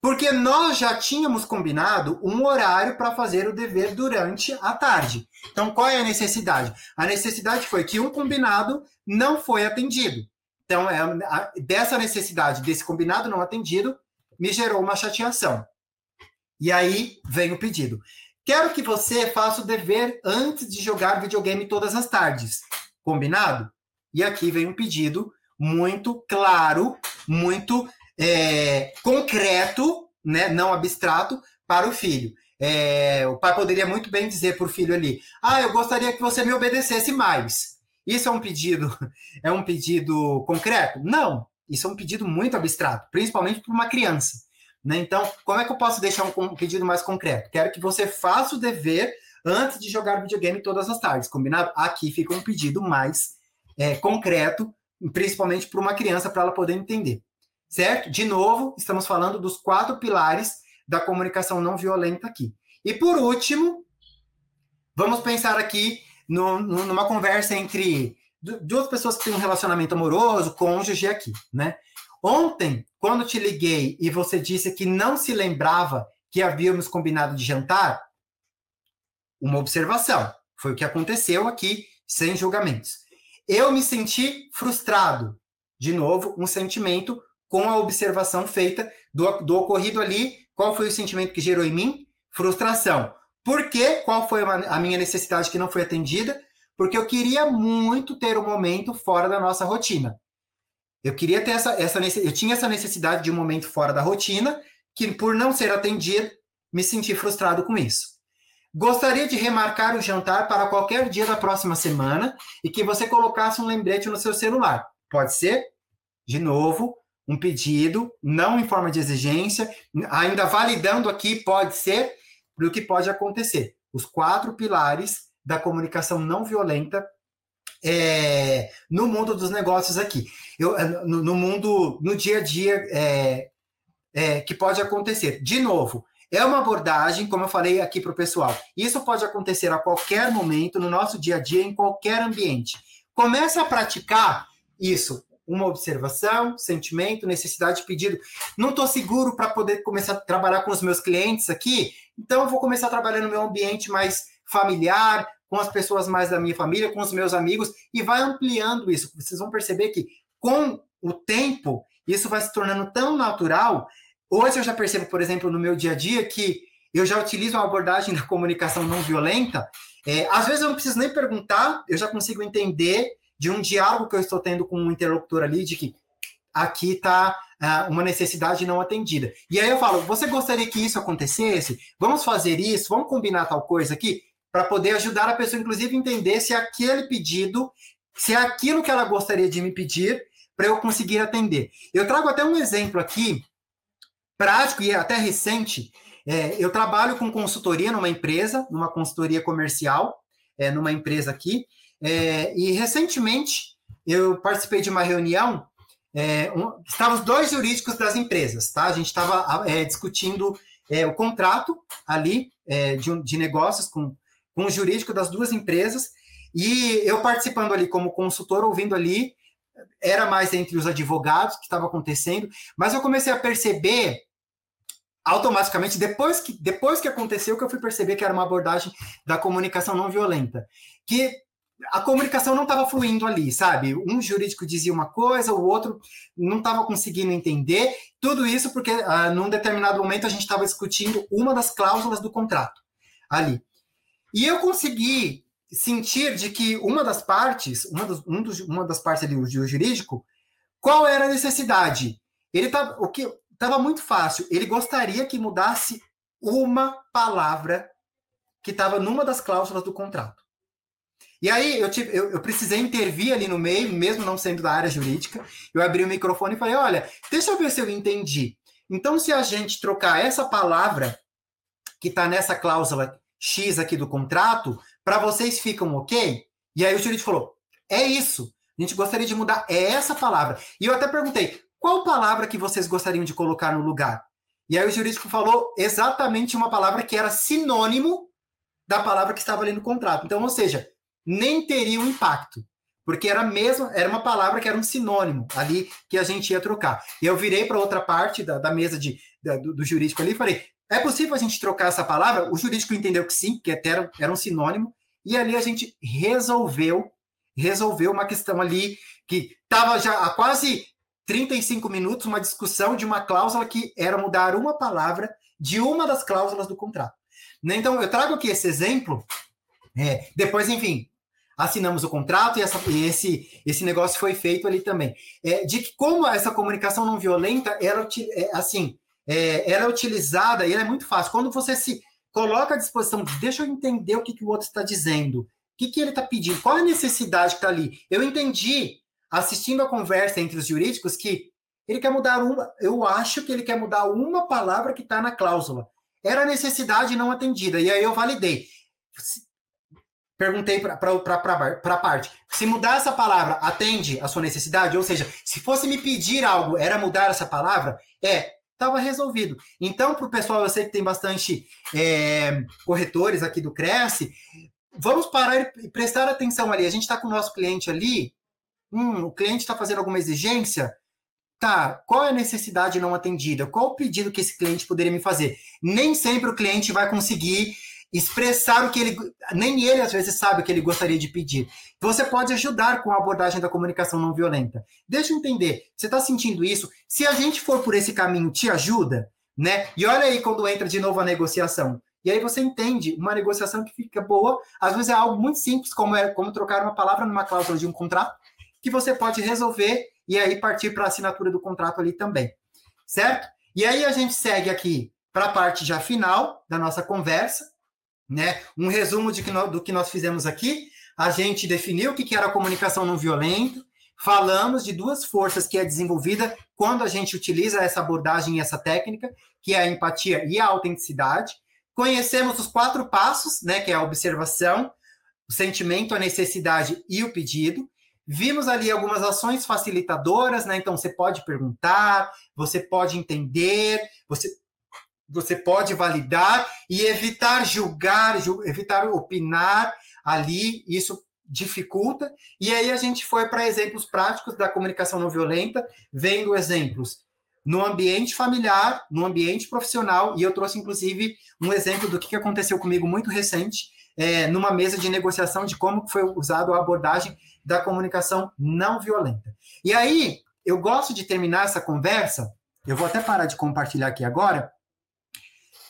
Porque nós já tínhamos combinado um horário para fazer o dever durante a tarde. Então, qual é a necessidade? A necessidade foi que um combinado não foi atendido. Então, é, a, dessa necessidade, desse combinado não atendido, me gerou uma chateação. E aí vem o pedido. Quero que você faça o dever antes de jogar videogame todas as tardes. Combinado? E aqui vem um pedido muito claro, muito é, concreto, né, não abstrato, para o filho. É, o pai poderia muito bem dizer para o filho ali: Ah, eu gostaria que você me obedecesse mais. Isso é um pedido, é um pedido concreto? Não, isso é um pedido muito abstrato, principalmente para uma criança. Né? Então, como é que eu posso deixar um pedido mais concreto? Quero que você faça o dever antes de jogar videogame todas as tardes, combinado? Aqui fica um pedido mais é, concreto, principalmente para uma criança, para ela poder entender certo? De novo, estamos falando dos quatro pilares da comunicação não violenta aqui. E por último, vamos pensar aqui no, no, numa conversa entre duas pessoas que têm um relacionamento amoroso, cônjuge aqui, né? Ontem, quando te liguei e você disse que não se lembrava que havíamos combinado de jantar, uma observação. Foi o que aconteceu aqui, sem julgamentos. Eu me senti frustrado. De novo, um sentimento com a observação feita do, do ocorrido ali. Qual foi o sentimento que gerou em mim? Frustração. Por quê? Qual foi a minha necessidade que não foi atendida? Porque eu queria muito ter um momento fora da nossa rotina. Eu queria ter essa, essa eu tinha essa necessidade de um momento fora da rotina, que por não ser atendido, me senti frustrado com isso. Gostaria de remarcar o jantar para qualquer dia da próxima semana e que você colocasse um lembrete no seu celular. Pode ser, de novo, um pedido, não em forma de exigência, ainda validando aqui, pode ser, o que pode acontecer. Os quatro pilares da comunicação não violenta é, no mundo dos negócios aqui. Eu, no, no mundo, no dia a dia, é, é, que pode acontecer. De novo, é uma abordagem, como eu falei aqui para o pessoal. Isso pode acontecer a qualquer momento, no nosso dia a dia, em qualquer ambiente. Comece a praticar isso. Uma observação, sentimento, necessidade de pedido. Não estou seguro para poder começar a trabalhar com os meus clientes aqui, então vou começar a trabalhar no meu ambiente mais familiar, com as pessoas mais da minha família, com os meus amigos, e vai ampliando isso. Vocês vão perceber que com o tempo, isso vai se tornando tão natural Hoje eu já percebo, por exemplo, no meu dia a dia, que eu já utilizo a abordagem da comunicação não violenta. É, às vezes eu não preciso nem perguntar, eu já consigo entender de um diálogo que eu estou tendo com um interlocutor ali, de que aqui está uh, uma necessidade não atendida. E aí eu falo, você gostaria que isso acontecesse? Vamos fazer isso? Vamos combinar tal coisa aqui? Para poder ajudar a pessoa, inclusive, entender se aquele pedido, se é aquilo que ela gostaria de me pedir, para eu conseguir atender. Eu trago até um exemplo aqui prático e até recente. É, eu trabalho com consultoria numa empresa, numa consultoria comercial, é, numa empresa aqui, é, e recentemente eu participei de uma reunião, é, um, estavam os dois jurídicos das empresas, tá? A gente estava é, discutindo é, o contrato ali de, de negócios com, com o jurídico das duas empresas, e eu participando ali como consultor, ouvindo ali, era mais entre os advogados que estava acontecendo, mas eu comecei a perceber automaticamente, depois que, depois que aconteceu, que eu fui perceber que era uma abordagem da comunicação não violenta. Que a comunicação não estava fluindo ali, sabe? Um jurídico dizia uma coisa, o outro não estava conseguindo entender. Tudo isso porque, uh, num determinado momento, a gente estava discutindo uma das cláusulas do contrato ali. E eu consegui sentir de que uma das partes, uma, dos, um dos, uma das partes ali, o jurídico, qual era a necessidade? Ele tá, o que estava muito fácil. Ele gostaria que mudasse uma palavra que estava numa das cláusulas do contrato. E aí eu, tive, eu, eu, precisei intervir ali no meio, mesmo não sendo da área jurídica. Eu abri o microfone e falei: olha, deixa eu ver se eu entendi. Então, se a gente trocar essa palavra que está nessa cláusula X aqui do contrato, para vocês ficam ok? E aí o jurídico falou: é isso. A gente gostaria de mudar essa palavra. E eu até perguntei: qual palavra que vocês gostariam de colocar no lugar? E aí o jurídico falou exatamente uma palavra que era sinônimo da palavra que estava ali no contrato. Então, ou seja, nem teria um impacto, porque era mesmo, era uma palavra que era um sinônimo ali que a gente ia trocar. E eu virei para outra parte da, da mesa de, da, do, do, jurídico ali e falei: é possível a gente trocar essa palavra? O jurídico entendeu que sim, que era, era um sinônimo, e ali a gente resolveu resolveu uma questão ali que estava já há quase 35 minutos uma discussão de uma cláusula que era mudar uma palavra de uma das cláusulas do contrato. Né? Então, eu trago aqui esse exemplo. É, depois, enfim, assinamos o contrato e, essa, e, esse, esse negócio foi feito ali também. É, de que como essa comunicação não violenta, ela, é, assim, é, ela é utilizada e ela é muito fácil. Quando você se coloca à disposição, deixa eu entender o que, que o outro está dizendo, o que, que ele está pedindo, qual a necessidade que está ali. Eu entendi assistindo a conversa entre os jurídicos que ele quer mudar uma, eu acho que ele quer mudar uma palavra que está na cláusula. Era necessidade não atendida. E aí eu validei. Perguntei para a parte: se mudar essa palavra atende a sua necessidade? Ou seja, se fosse me pedir algo, era mudar essa palavra? É, estava resolvido. Então, para o pessoal, eu sei que tem bastante é, corretores aqui do Cresce, vamos parar e prestar atenção ali. A gente está com o nosso cliente ali, Hum, o cliente está fazendo alguma exigência? Tá, qual é a necessidade não atendida? Qual o pedido que esse cliente poderia me fazer? Nem sempre o cliente vai conseguir expressar o que ele. Nem ele às vezes sabe o que ele gostaria de pedir. Você pode ajudar com a abordagem da comunicação não violenta. Deixa eu entender. Você está sentindo isso? Se a gente for por esse caminho, te ajuda? Né? E olha aí quando entra de novo a negociação. E aí você entende uma negociação que fica boa. Às vezes é algo muito simples, como é como trocar uma palavra numa cláusula de um contrato que você pode resolver e aí partir para a assinatura do contrato ali também, certo? E aí a gente segue aqui para a parte já final da nossa conversa, né? Um resumo de que no, do que nós fizemos aqui. A gente definiu o que, que era a comunicação não violenta, falamos de duas forças que é desenvolvida quando a gente utiliza essa abordagem e essa técnica, que é a empatia e a autenticidade. Conhecemos os quatro passos, né, que é a observação, o sentimento, a necessidade e o pedido. Vimos ali algumas ações facilitadoras, né? Então você pode perguntar, você pode entender, você você pode validar e evitar julgar, ju, evitar opinar ali, isso dificulta. E aí a gente foi para exemplos práticos da comunicação não violenta, vendo exemplos no ambiente familiar, no ambiente profissional, e eu trouxe inclusive um exemplo do que aconteceu comigo muito recente, é, numa mesa de negociação de como foi usado a abordagem da comunicação não violenta. E aí, eu gosto de terminar essa conversa, eu vou até parar de compartilhar aqui agora,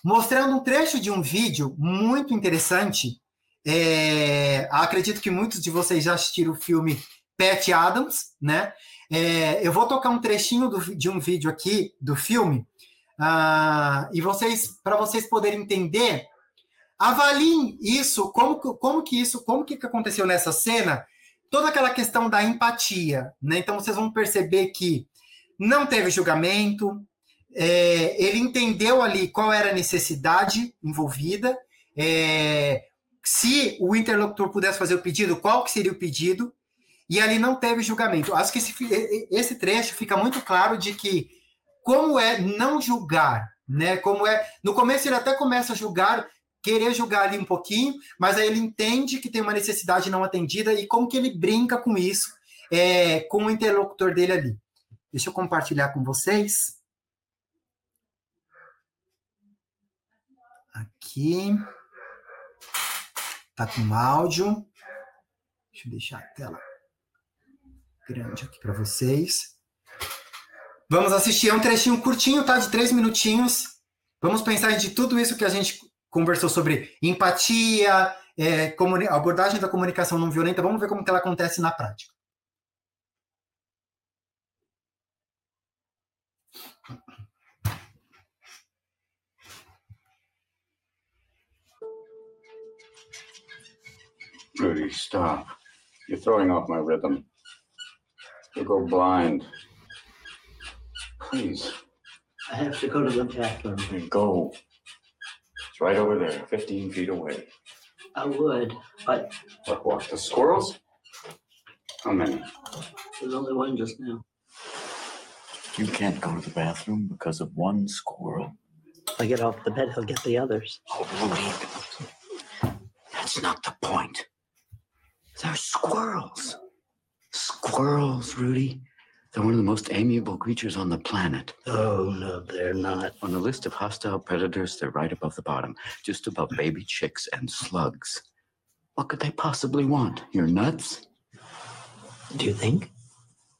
mostrando um trecho de um vídeo muito interessante. É, acredito que muitos de vocês já assistiram o filme Pat Adams, né? É, eu vou tocar um trechinho do, de um vídeo aqui do filme uh, e vocês, para vocês poderem entender, avaliem isso, como, como que isso, como que aconteceu nessa cena, toda aquela questão da empatia, né? Então vocês vão perceber que não teve julgamento, é, ele entendeu ali qual era a necessidade envolvida, é, se o interlocutor pudesse fazer o pedido, qual que seria o pedido, e ali não teve julgamento. Acho que esse, esse trecho fica muito claro de que como é não julgar, né? Como é no começo ele até começa a julgar, querer julgar ali um pouquinho, mas aí ele entende que tem uma necessidade não atendida e como que ele brinca com isso, é, com o interlocutor dele ali. Deixa eu compartilhar com vocês. Aqui. Tá com áudio. Deixa eu deixar a tela grande aqui para vocês. Vamos assistir, é um trechinho curtinho, tá? De três minutinhos. Vamos pensar de tudo isso que a gente conversou sobre empatia, é, abordagem da comunicação não violenta. Vamos ver como que ela acontece na prática. Rudy, stop. You're throwing off my rhythm. You'll go blind. Please. I have to go to the bathroom. Then go. It's right over there, 15 feet away. I would, but What, what, the squirrels? How many? there's only one just now. You can't go to the bathroom because of one squirrel. If I get off the bed, he'll get the others. Oh, Rudy. That's not the point. They're squirrels. Squirrels, Rudy. They're one of the most amiable creatures on the planet. Oh, no, they're not. On the list of hostile predators, they're right above the bottom, just above baby chicks and slugs. What could they possibly want? Your nuts? Do you think?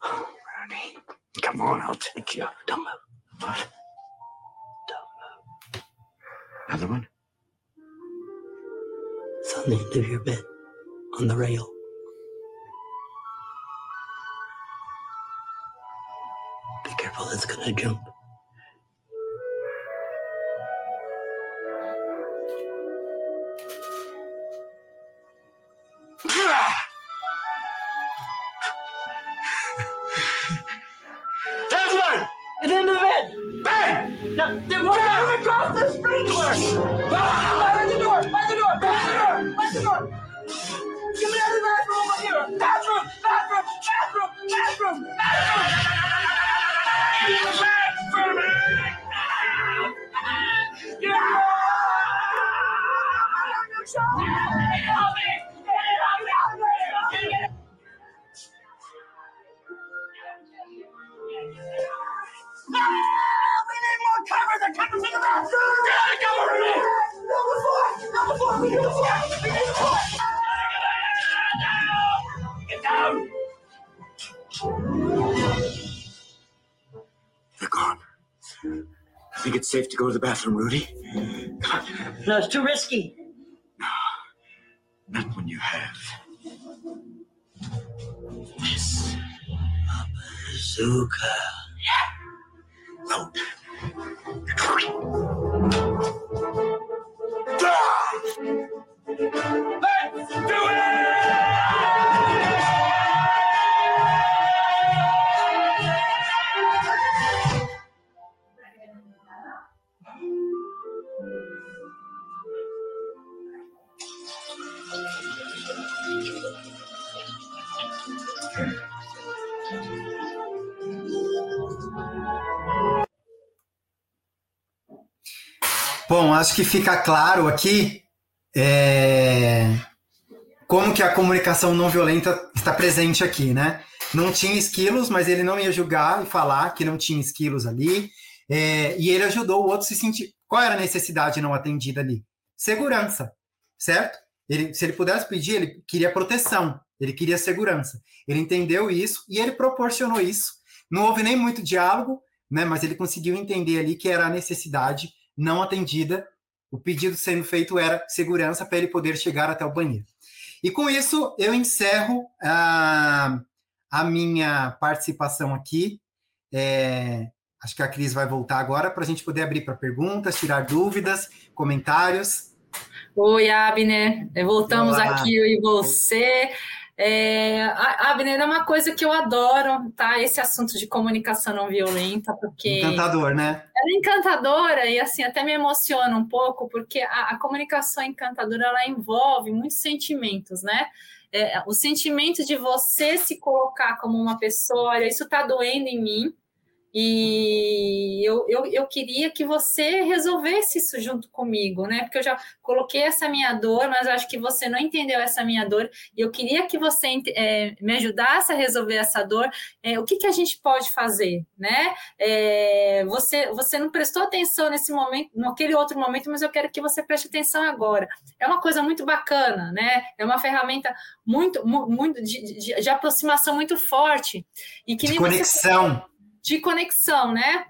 Rudy, come on, I'll take you. Don't move. What? Don't move. Another one? It's on the end of your bed, on the rail. Be careful, it's gonna jump. from Rudy? Come on. No, it's too risky. Bom, acho que fica claro aqui é, como que a comunicação não violenta está presente aqui, né? Não tinha esquilos, mas ele não ia julgar e falar que não tinha esquilos ali. É, e ele ajudou o outro se sentir. Qual era a necessidade não atendida ali? Segurança, certo? Ele, se ele pudesse pedir, ele queria proteção, ele queria segurança. Ele entendeu isso e ele proporcionou isso. Não houve nem muito diálogo, né? Mas ele conseguiu entender ali que era a necessidade não atendida. O pedido sendo feito era segurança para ele poder chegar até o banheiro. E com isso eu encerro a, a minha participação aqui. É, acho que a Cris vai voltar agora para a gente poder abrir para perguntas, tirar dúvidas, comentários. Oi, Abner. Voltamos Olá. aqui eu e você. É, Abner, é uma coisa que eu adoro, tá? Esse assunto de comunicação não violenta, porque. Encantador, né? Ela é encantadora e, assim, até me emociona um pouco, porque a, a comunicação encantadora ela envolve muitos sentimentos, né? É, o sentimento de você se colocar como uma pessoa, olha, isso tá doendo em mim, e eu, eu, eu queria que você resolvesse isso junto comigo, né? Porque eu já coloquei essa minha dor, mas acho que você não entendeu essa minha dor. E eu queria que você é, me ajudasse a resolver essa dor. É, o que, que a gente pode fazer, né? É, você, você não prestou atenção nesse momento, naquele outro momento, mas eu quero que você preste atenção agora. É uma coisa muito bacana, né? É uma ferramenta muito, muito de, de, de aproximação muito forte. E que de conexão. Você de conexão, né?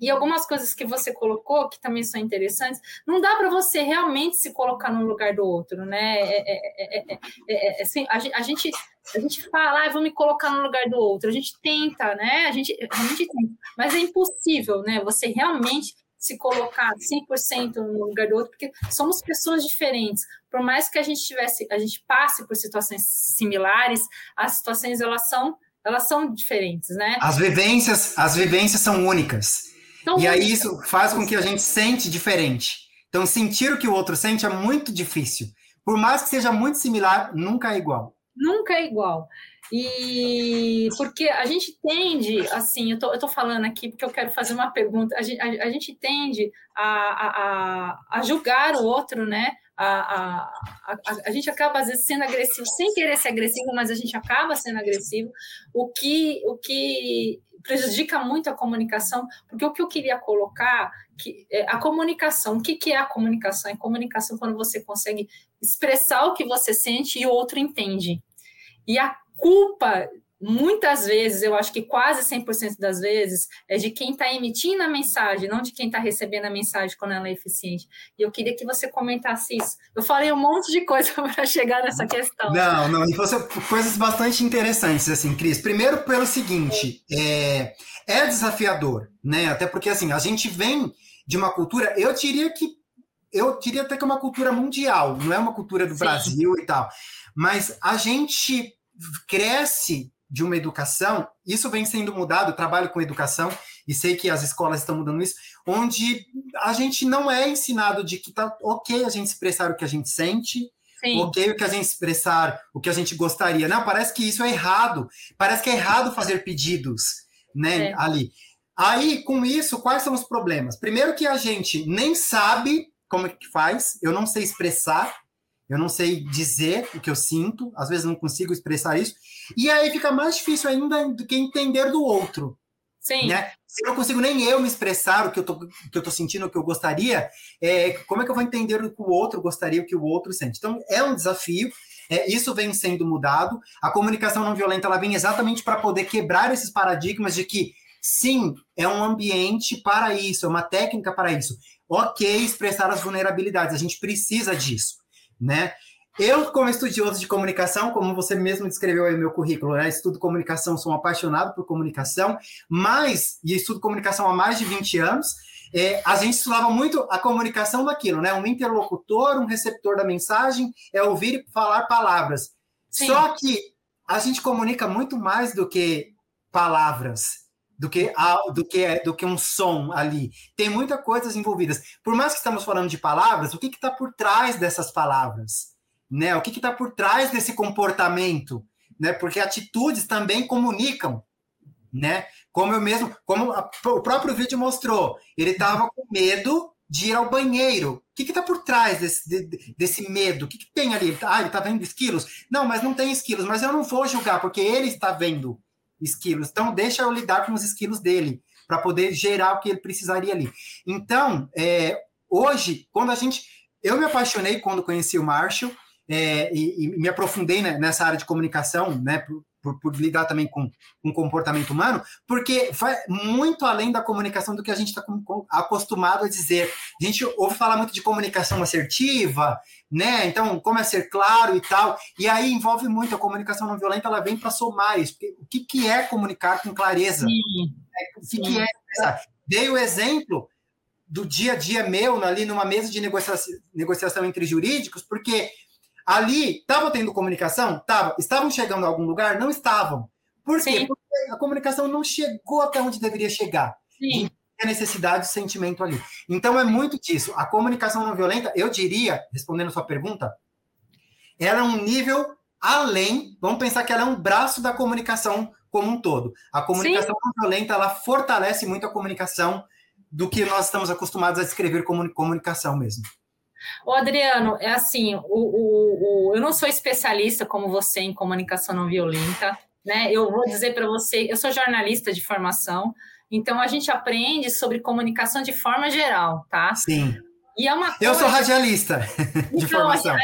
E algumas coisas que você colocou que também são interessantes, não dá para você realmente se colocar no lugar do outro, né? É, é, é, assim, a, a, gente a gente fala, ah, vou me colocar no lugar do outro, a gente tenta, né? A gente, a gente tenta, mas é impossível, né? Você realmente se colocar 100% no lugar do outro, porque somos pessoas diferentes. Por mais que a gente tivesse, a gente passe por situações similares, as situações elas são elas são diferentes, né? As vivências, as vivências são únicas. São e únicas. aí isso faz com que a gente sente diferente. Então, sentir o que o outro sente é muito difícil. Por mais que seja muito similar, nunca é igual. Nunca é igual. E porque a gente tende, assim, eu tô, eu tô falando aqui porque eu quero fazer uma pergunta, a gente, a, a gente tende a, a, a, julgar o outro, né? A, a, a, a, gente acaba, às vezes, sendo agressivo, sem querer ser agressivo, mas a gente acaba sendo agressivo, o que, o que prejudica muito a comunicação, porque o que eu queria colocar, que é a comunicação, o que, que é a comunicação? É comunicação quando você consegue expressar o que você sente e o outro entende. E a culpa muitas vezes, eu acho que quase 100% das vezes, é de quem está emitindo a mensagem, não de quem está recebendo a mensagem quando ela é eficiente. E eu queria que você comentasse isso. Eu falei um monte de coisa para chegar nessa questão. Não, não, e você coisas bastante interessantes, assim, Cris. Primeiro, pelo seguinte, é, é desafiador, né? Até porque, assim, a gente vem de uma cultura, eu diria que eu diria até que é uma cultura mundial, não é uma cultura do Sim. Brasil e tal. Mas a gente cresce de uma educação, isso vem sendo mudado, trabalho com educação e sei que as escolas estão mudando isso, onde a gente não é ensinado de que tá ok a gente expressar o que a gente sente, Sim. ok o que a gente expressar o que a gente gostaria. Não, parece que isso é errado, parece que é errado fazer pedidos, né, é. ali. Aí, com isso, quais são os problemas? Primeiro que a gente nem sabe como é que faz, eu não sei expressar, eu não sei dizer o que eu sinto, às vezes não consigo expressar isso, e aí fica mais difícil ainda do que entender do outro. Sim. Né? Se eu não consigo nem eu me expressar o que eu tô, o que eu tô sentindo, o que eu gostaria, é, como é que eu vou entender o que o outro gostaria, o que o outro sente? Então, é um desafio, é, isso vem sendo mudado. A comunicação não violenta ela vem exatamente para poder quebrar esses paradigmas de que, sim, é um ambiente para isso, é uma técnica para isso. Ok, expressar as vulnerabilidades, a gente precisa disso né? Eu, como estudioso de comunicação, como você mesmo descreveu aí no meu currículo, né? Estudo comunicação, sou um apaixonado por comunicação, mas, e estudo comunicação há mais de 20 anos, é, a gente estudava muito a comunicação daquilo, né? Um interlocutor, um receptor da mensagem, é ouvir e falar palavras. Sim. Só que a gente comunica muito mais do que palavras do que, do que do que um som ali. Tem muitas coisas envolvidas. Por mais que estamos falando de palavras, o que está por trás dessas palavras? Né? O que está por trás desse comportamento? Né? Porque atitudes também comunicam. Né? Como eu mesmo, como a, o próprio vídeo mostrou, ele estava com medo de ir ao banheiro. O que está por trás desse, de, desse medo? O que, que, tem ali? Ah, ele está vendo esquilos? Não, mas não tem esquilos. Mas eu não vou julgar, porque ele está vendo esquilos. Então, deixa eu lidar com os esquilos dele, para poder gerar o que ele precisaria ali. Então, é, hoje, quando a gente. Eu me apaixonei quando conheci o Marshall. É, e, e, me aprofundei né, nessa área de comunicação, né, por, por, por lidar também com, com comportamento humano, porque vai muito além da comunicação do que a gente está acostumado a dizer. A gente ouve falar muito de comunicação assertiva, né? Então, como é ser claro e tal. E aí envolve muito a comunicação não violenta, ela vem para somar isso. o que, que é comunicar com clareza? Sim, é, o que, que é Dei o exemplo do dia a dia meu ali numa mesa de negociação, negociação entre jurídicos, porque Ali, estava tendo comunicação? Tava. Estavam chegando a algum lugar? Não estavam. Por quê? Porque a comunicação não chegou até onde deveria chegar. Sim. a necessidade e sentimento ali. Então, é muito disso. A comunicação não violenta, eu diria, respondendo a sua pergunta, ela é um nível além, vamos pensar que ela é um braço da comunicação como um todo. A comunicação Sim. não violenta, ela fortalece muito a comunicação do que nós estamos acostumados a descrever como comunicação mesmo. O Adriano, é assim, o, o, o, eu não sou especialista como você em comunicação não violenta, né? Eu vou dizer para você, eu sou jornalista de formação, então a gente aprende sobre comunicação de forma geral, tá? Sim. E é uma coisa... Eu sou radialista de então, formação.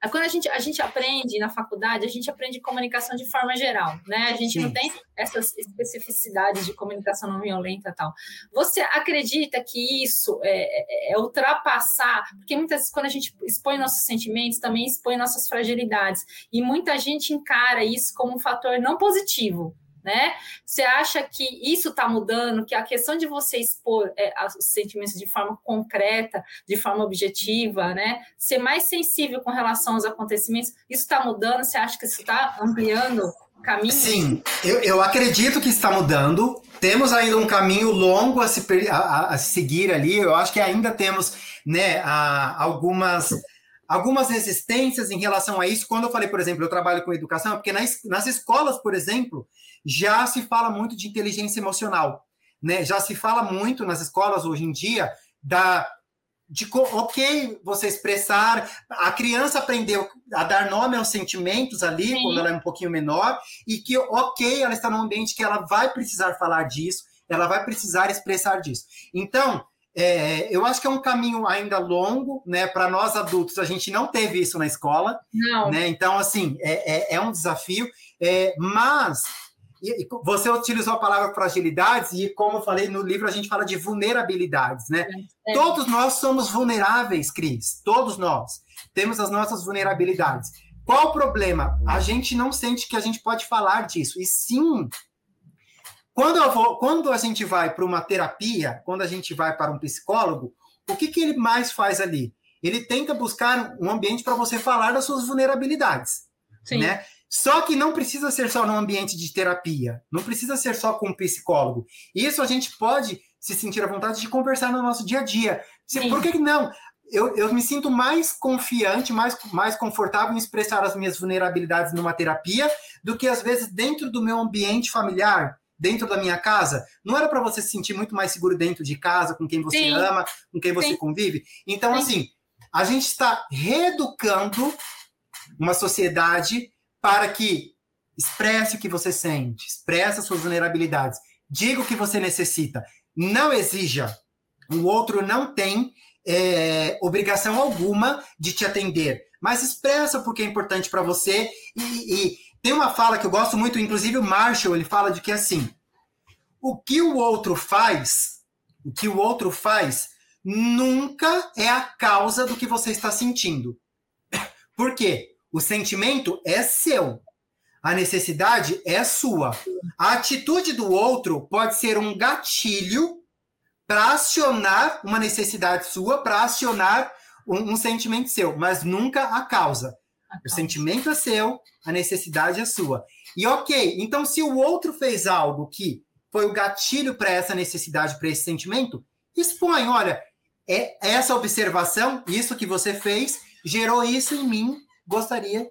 Assim, quando a gente, a gente aprende na faculdade, a gente aprende comunicação de forma geral, né? A gente Sim. não tem essas especificidades de comunicação não violenta e tal. Você acredita que isso é, é, é, ultrapassar? Porque muitas vezes, quando a gente expõe nossos sentimentos, também expõe nossas fragilidades. E muita gente encara isso como um fator não positivo, né? Você acha que isso está mudando, que a questão de você expor é, os sentimentos de forma concreta, de forma objetiva, né? Ser mais sensível com relação aos acontecimentos, isso está mudando? Você acha que isso está ampliando caminho? Sim, eu, eu acredito que está mudando. Temos ainda um caminho longo a se, a, a seguir ali. Eu acho que ainda temos né, a, algumas algumas resistências em relação a isso. Quando eu falei, por exemplo, eu trabalho com educação, é porque nas, nas escolas, por exemplo, já se fala muito de inteligência emocional, né? Já se fala muito nas escolas hoje em dia da de ok você expressar, a criança aprendeu a dar nome aos sentimentos ali Sim. quando ela é um pouquinho menor e que ok ela está num ambiente que ela vai precisar falar disso, ela vai precisar expressar disso. Então é, eu acho que é um caminho ainda longo, né? Para nós adultos, a gente não teve isso na escola, não. né? Então, assim, é, é, é um desafio, é, mas e, você utilizou a palavra fragilidades, e como eu falei no livro, a gente fala de vulnerabilidades, né? É. Todos nós somos vulneráveis, Cris, todos nós temos as nossas vulnerabilidades. Qual o problema? A gente não sente que a gente pode falar disso, e sim quando, vou, quando a gente vai para uma terapia, quando a gente vai para um psicólogo, o que, que ele mais faz ali? Ele tenta buscar um ambiente para você falar das suas vulnerabilidades. Sim. Né? Só que não precisa ser só num ambiente de terapia, não precisa ser só com um psicólogo. Isso a gente pode se sentir à vontade de conversar no nosso dia a dia. Sim. Por que não? Eu, eu me sinto mais confiante, mais, mais confortável em expressar as minhas vulnerabilidades numa terapia do que às vezes dentro do meu ambiente familiar, dentro da minha casa, não era para você se sentir muito mais seguro dentro de casa, com quem você Sim. ama, com quem você Sim. convive? Então, Sim. assim, a gente está reeducando uma sociedade para que expresse o que você sente, expresse as suas vulnerabilidades, diga o que você necessita, não exija. O outro não tem é, obrigação alguma de te atender, mas expressa porque é importante para você e, e tem uma fala que eu gosto muito, inclusive o Marshall, ele fala de que assim, o que o outro faz, o que o outro faz nunca é a causa do que você está sentindo. Por quê? O sentimento é seu. A necessidade é sua. A atitude do outro pode ser um gatilho para acionar uma necessidade sua, para acionar um, um, sentimento seu, mas nunca a causa. O sentimento é seu, a necessidade é sua. E ok, então se o outro fez algo que foi o gatilho para essa necessidade, para esse sentimento, expõe, olha, é essa observação, isso que você fez, gerou isso em mim, gostaria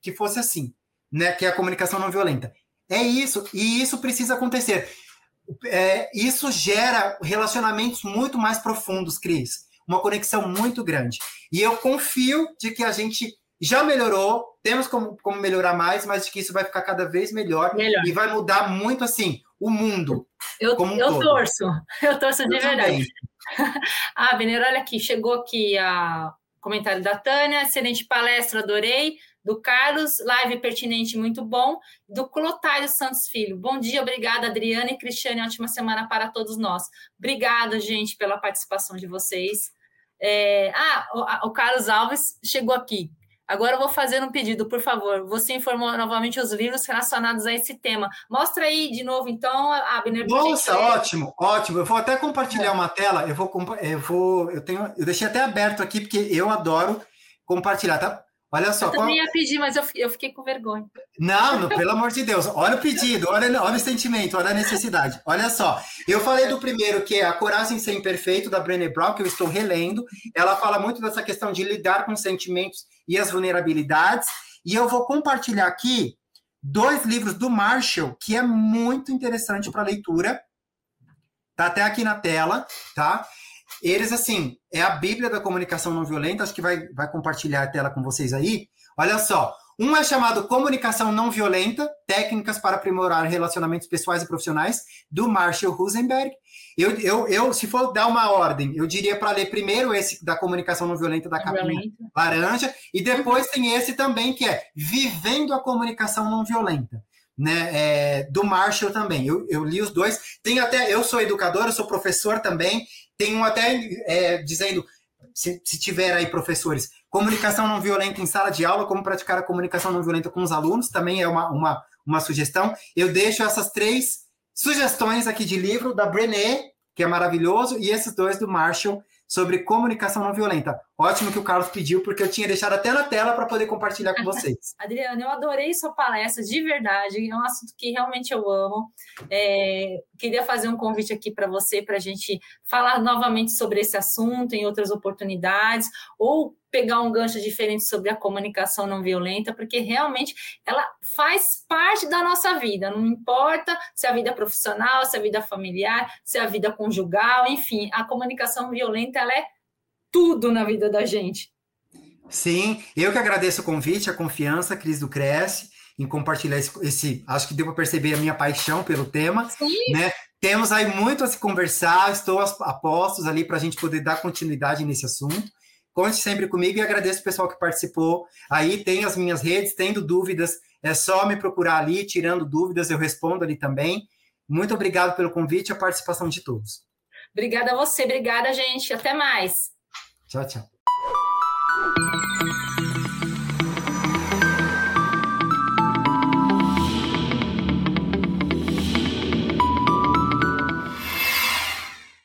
que fosse assim, né? Que é a comunicação não violenta. É isso, e isso precisa acontecer. É, isso gera relacionamentos muito mais profundos, Cris uma conexão muito grande. E eu confio de que a gente já melhorou, temos como, como melhorar mais, mas de que isso vai ficar cada vez melhor, Melhor. e vai mudar muito assim o mundo. Eu, Como um eu todo. torço, eu torço de Eu verdade. Ah, Benner, olha aqui, chegou aqui a comentário da Tânia, excelente palestra, adorei. Do Carlos, live pertinente, muito bom. Do Clotário Santos Filho, bom dia, obrigada, Adriana e Cristiane, ótima semana para todos nós. Obrigada, gente, pela participação de vocês. É, ah, o, o Carlos Alves chegou aqui. Agora eu vou fazer um pedido, por favor. Você informou novamente os livros relacionados a esse tema. Mostra aí de novo, então, Abner. Nossa, ótimo, ótimo. Eu vou até compartilhar uma tela. Eu vou, eu vou, eu tenho, eu deixei até aberto aqui porque eu adoro compartilhar, tá? Olha só, Eu qual- também ia pedir, mas eu, eu fiquei com vergonha. Não, pelo amor de Deus. Olha o pedido, olha, olha o sentimento, olha a necessidade. Olha só, eu falei do primeiro, que é A Coragem Sem Imperfeito, da Brené Brown, que eu estou relendo. Ela fala muito dessa questão de lidar com os sentimentos e as vulnerabilidades. E eu vou compartilhar aqui dois livros do Marshall, que é muito interessante para leitura. Tá até aqui na tela, tá? Eles, assim, é a Bíblia da comunicação não violenta, acho que vai, vai compartilhar a tela com vocês aí. Olha só, um é chamado Comunicação Não Violenta, Técnicas para Aprimorar Relacionamentos Pessoais e Profissionais, do Marshall Rosenberg. Eu, eu, eu se for dar uma ordem, eu diria para ler primeiro esse da Comunicação Não Violenta, da capinha laranja, e depois tem esse também, que é Vivendo a Comunicação Não Violenta. Né, é, do Marshall também. Eu, eu li os dois. Tem até, eu sou educador, eu sou professor também. Tem um até é, dizendo, se, se tiver aí professores, comunicação não violenta em sala de aula, como praticar a comunicação não violenta com os alunos, também é uma, uma, uma sugestão. Eu deixo essas três sugestões aqui de livro da Brené, que é maravilhoso, e esses dois do Marshall sobre comunicação não violenta. Ótimo que o Carlos pediu, porque eu tinha deixado até na tela para poder compartilhar com vocês. Adriana, eu adorei sua palestra, de verdade. É um assunto que realmente eu amo. É, queria fazer um convite aqui para você, para a gente falar novamente sobre esse assunto em outras oportunidades, ou pegar um gancho diferente sobre a comunicação não violenta, porque realmente ela faz parte da nossa vida. Não importa se é a vida profissional, se é a vida familiar, se é a vida conjugal, enfim, a comunicação violenta ela é tudo na vida da gente. Sim, eu que agradeço o convite, a confiança, Cris do Cresce, em compartilhar esse, esse- acho que deu para perceber a minha paixão pelo tema, Sim. né? Temos aí muito a se conversar, estou a a postos ali para a gente poder dar continuidade nesse assunto. Conte sempre comigo e agradeço o pessoal que participou. Aí tem as minhas redes, tendo dúvidas, é só me procurar ali, tirando dúvidas, eu respondo ali também. Muito obrigado pelo convite e a participação de todos. Obrigada a você, obrigada, gente. Até mais. Tchau, tchau.